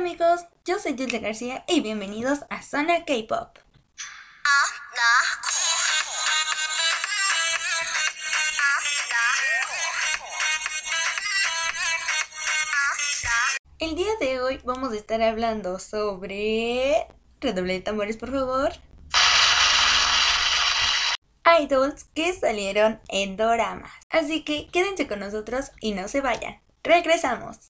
amigos, yo soy Dulce García y bienvenidos a Zona K-Pop. El día de hoy vamos a estar hablando sobre... Redoble de tambores, por favor. Idols que salieron en doramas. Así que quédense con nosotros y no se vayan. Regresamos.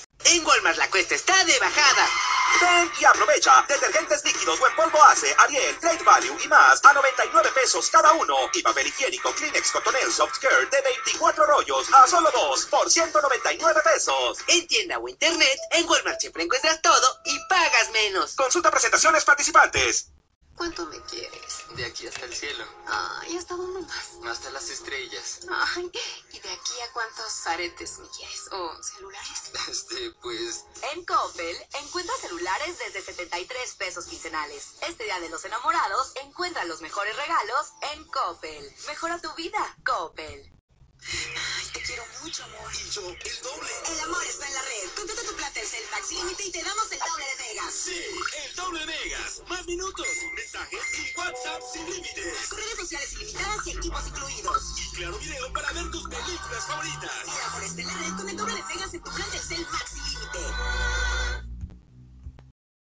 En Walmart la cuesta está de bajada. Ven y aprovecha. Detergentes líquidos o en polvo hace, Ariel, Great Value y más a 99 pesos cada uno. Y papel higiénico Kleenex Cotonel Soft Skirt de 24 rollos a solo 2 por 199 pesos. En tienda o internet, en Walmart siempre encuentras todo y pagas menos. Consulta presentaciones participantes. ¿Cuánto me quieres? De aquí hasta el cielo, Ay, ¿hasta dónde más? hasta las estrellas. Ay, ¿y de aquí a cuántos aretes me quieres? ¿O celulares? Este, pues, En Coppel, encuentra celulares desde 73 pesos quincenales. Este Día de los Enamorados, encuentra los mejores regalos en Coppel. Mejora tu vida, Coppel. Ay, te quiero mucho, amor. Y yo, el doble. El amor está en la red. Contrata tu plan Telcel Max Límite y te damos el doble de megas. Sí, el doble megas. Más minutos, mensajes y WhatsApp sin límites. Con redes sociales ilimitadas y equipos incluidos. Y claro video para ver tus películas favoritas. El amor está en la red con el doble de megas en tu plan Telcel Max Límite.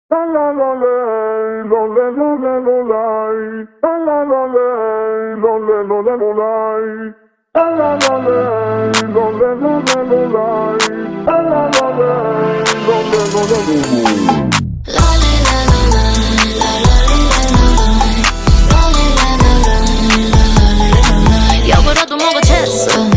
La la la lay, lo le lo le lo lay. La la la lay, lo le lo le lo lay. 역으로도 먹어챘어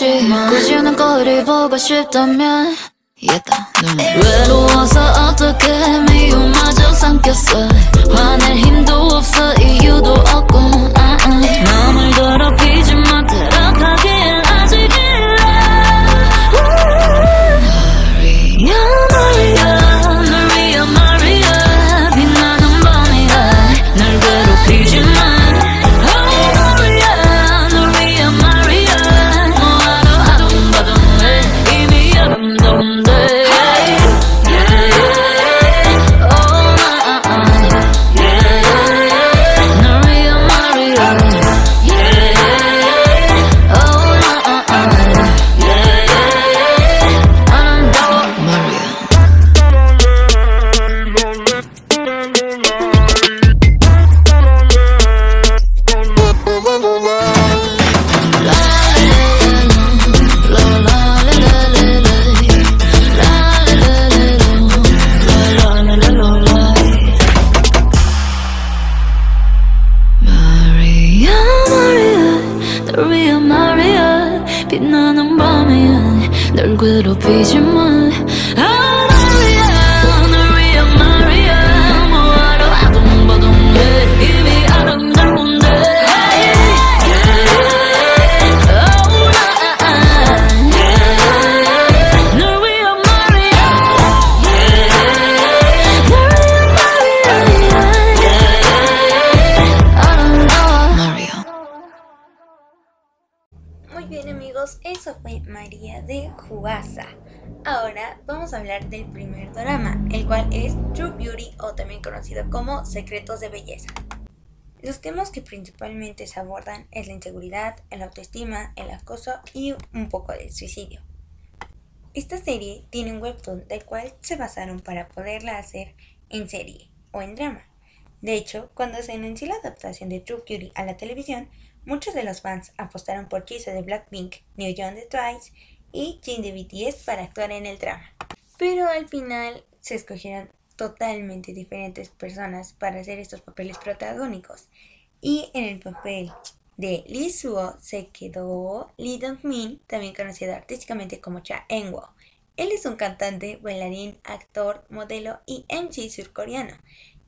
다 바꾸지. 굳이 하는 거리 보고 싶다면. 얘다, 눈. 외로워서 어떻게 미움마저 삼켰어. 화낼 힘도 없어, 이유도 없고. 아, 아. 마음을 빛나는 밤이야 널 괴롭히지 마 eso fue María de Juasa. Ahora vamos a hablar del primer drama, el cual es True Beauty o también conocido como Secretos de Belleza. Los temas que principalmente se abordan es la inseguridad, el autoestima, el acoso y un poco de suicidio. Esta serie tiene un webtoon del cual se basaron para poderla hacer en serie o en drama. De hecho, cuando se anunció la adaptación de True Beauty a la televisión, muchos de los fans apostaron por Jisoo de Blackpink, New Young de Twice y Jin de BTS para actuar en el drama. Pero al final se escogieron totalmente diferentes personas para hacer estos papeles protagónicos. Y en el papel de Lee Suo se quedó Lee Dong-min, también conocido artísticamente como Cha Eun-woo. Él es un cantante, bailarín, actor, modelo y MC surcoreano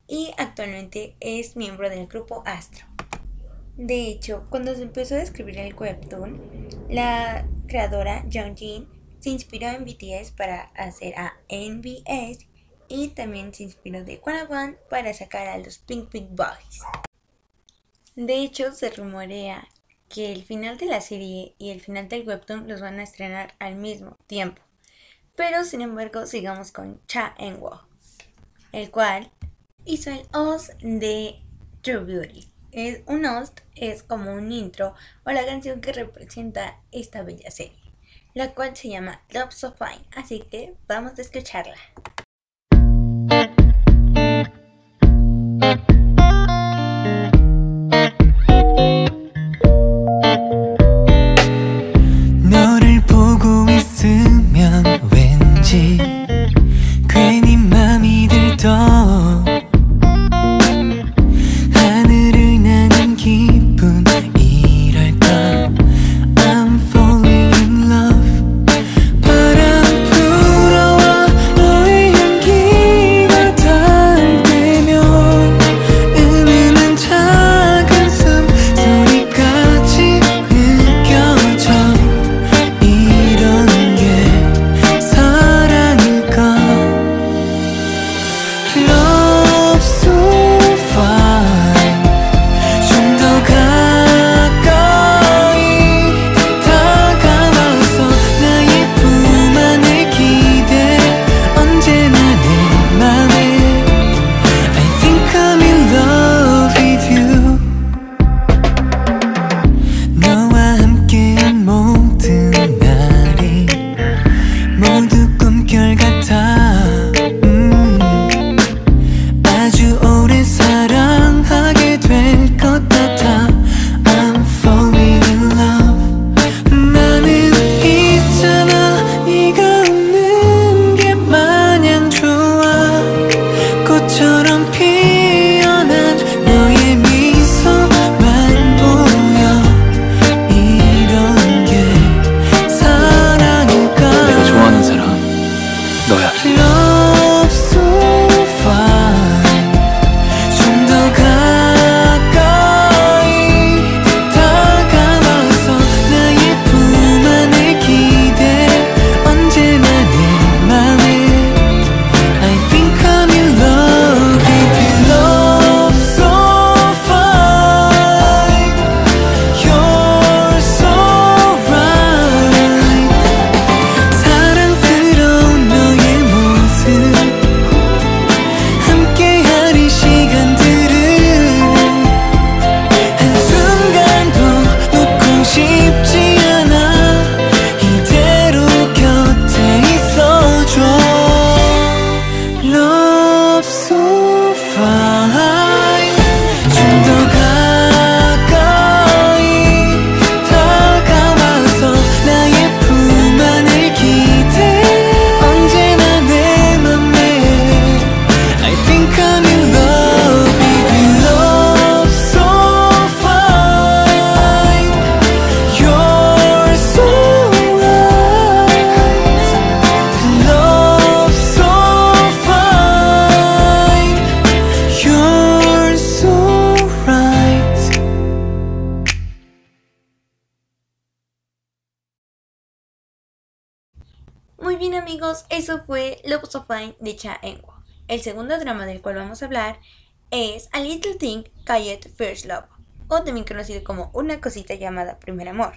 y actualmente es miembro del grupo Astro. De hecho, cuando se empezó a escribir el webtoon, la creadora Jung Jin se inspiró en BTS para hacer a NBS y también se inspiró de One para sacar a los Pink Pink Boys. De hecho, se rumorea que el final de la serie y el final del webtoon los van a estrenar al mismo tiempo. Pero sin embargo, sigamos con Cha Eun-woo, el cual hizo el host de True Beauty. Es un host es como un intro o la canción que representa esta bella serie, la cual se llama Love So Fine, así que vamos a escucharla. Bien amigos, eso fue Love So Fine de Cha Eun-woo. El segundo drama del cual vamos a hablar es A Little Thing Called First Love, o también conocido como Una cosita llamada Primer Amor.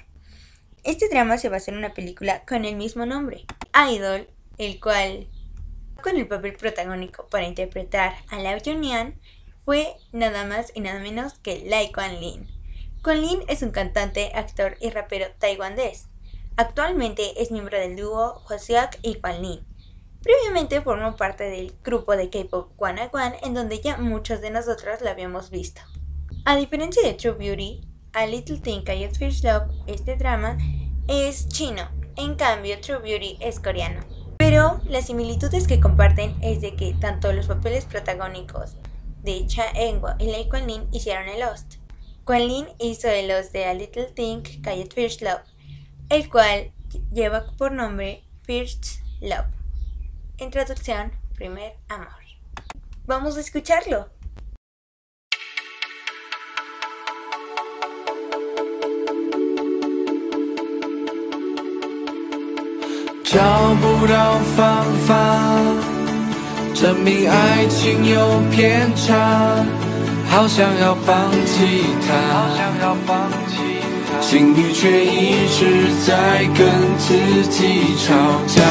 Este drama se basó en una película con el mismo nombre, Idol, el cual con el papel protagónico para interpretar a Lao Junian fue nada más y nada menos que Lai Kuan Lin. Kuan Lin es un cantante, actor y rapero taiwanés. Actualmente es miembro del dúo Hwaseok y Kuan Lin. Previamente formó parte del grupo de K-pop One en donde ya muchos de nosotros lo habíamos visto. A diferencia de True Beauty, A Little Thing Called First Love, este drama es chino, en cambio True Beauty es coreano. Pero las similitudes que comparten es de que tanto los papeles protagónicos de Cha Eun-woo y Lei Kuan Lin hicieron el Lost. Kuan Lin hizo el Lost de A Little Thing Called First Love, el cual lleva por nombre First Love. En traducción, primer amor. Vamos a escucharlo. 找不到方法证明爱情有偏差，好想要放弃它， 心里却一直在跟自己吵架，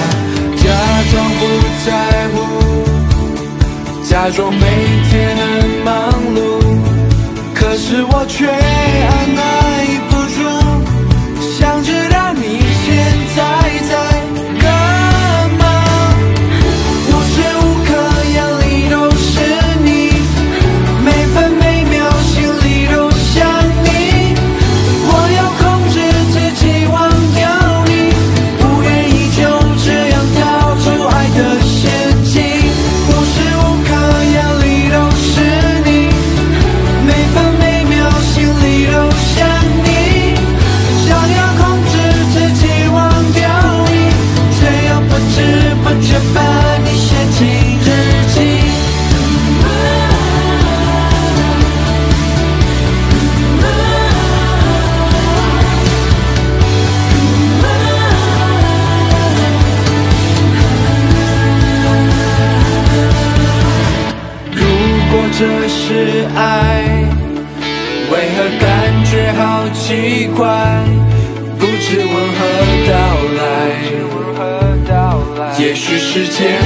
假装不在乎，假装每天很忙碌，可是我却按耐也许时间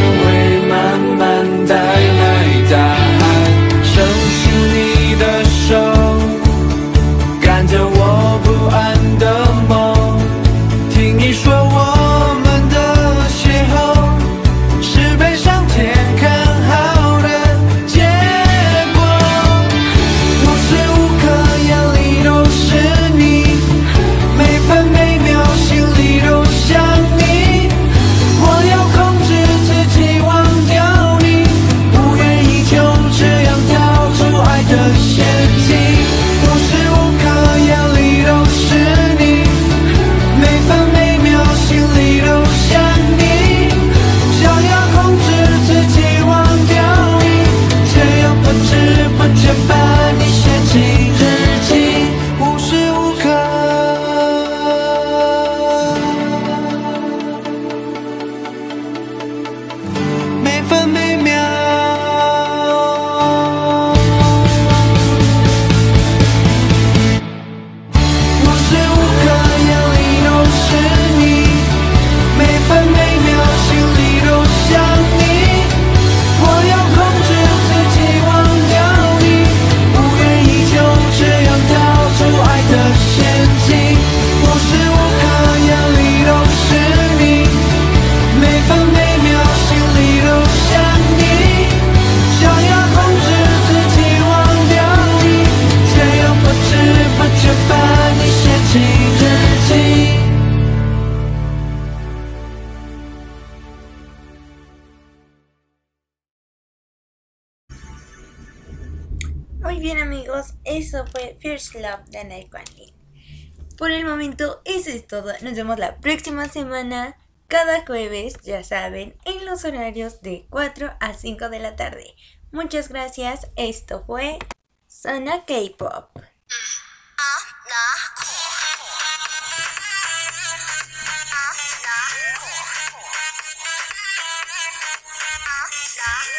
Muy bien amigos, eso fue First Love de Night. Por el momento eso es todo, nos vemos la próxima semana, cada jueves, ya saben, en los horarios de 4 a 5 de la tarde. Muchas gracias, esto fue Zona K-Pop. 아, 나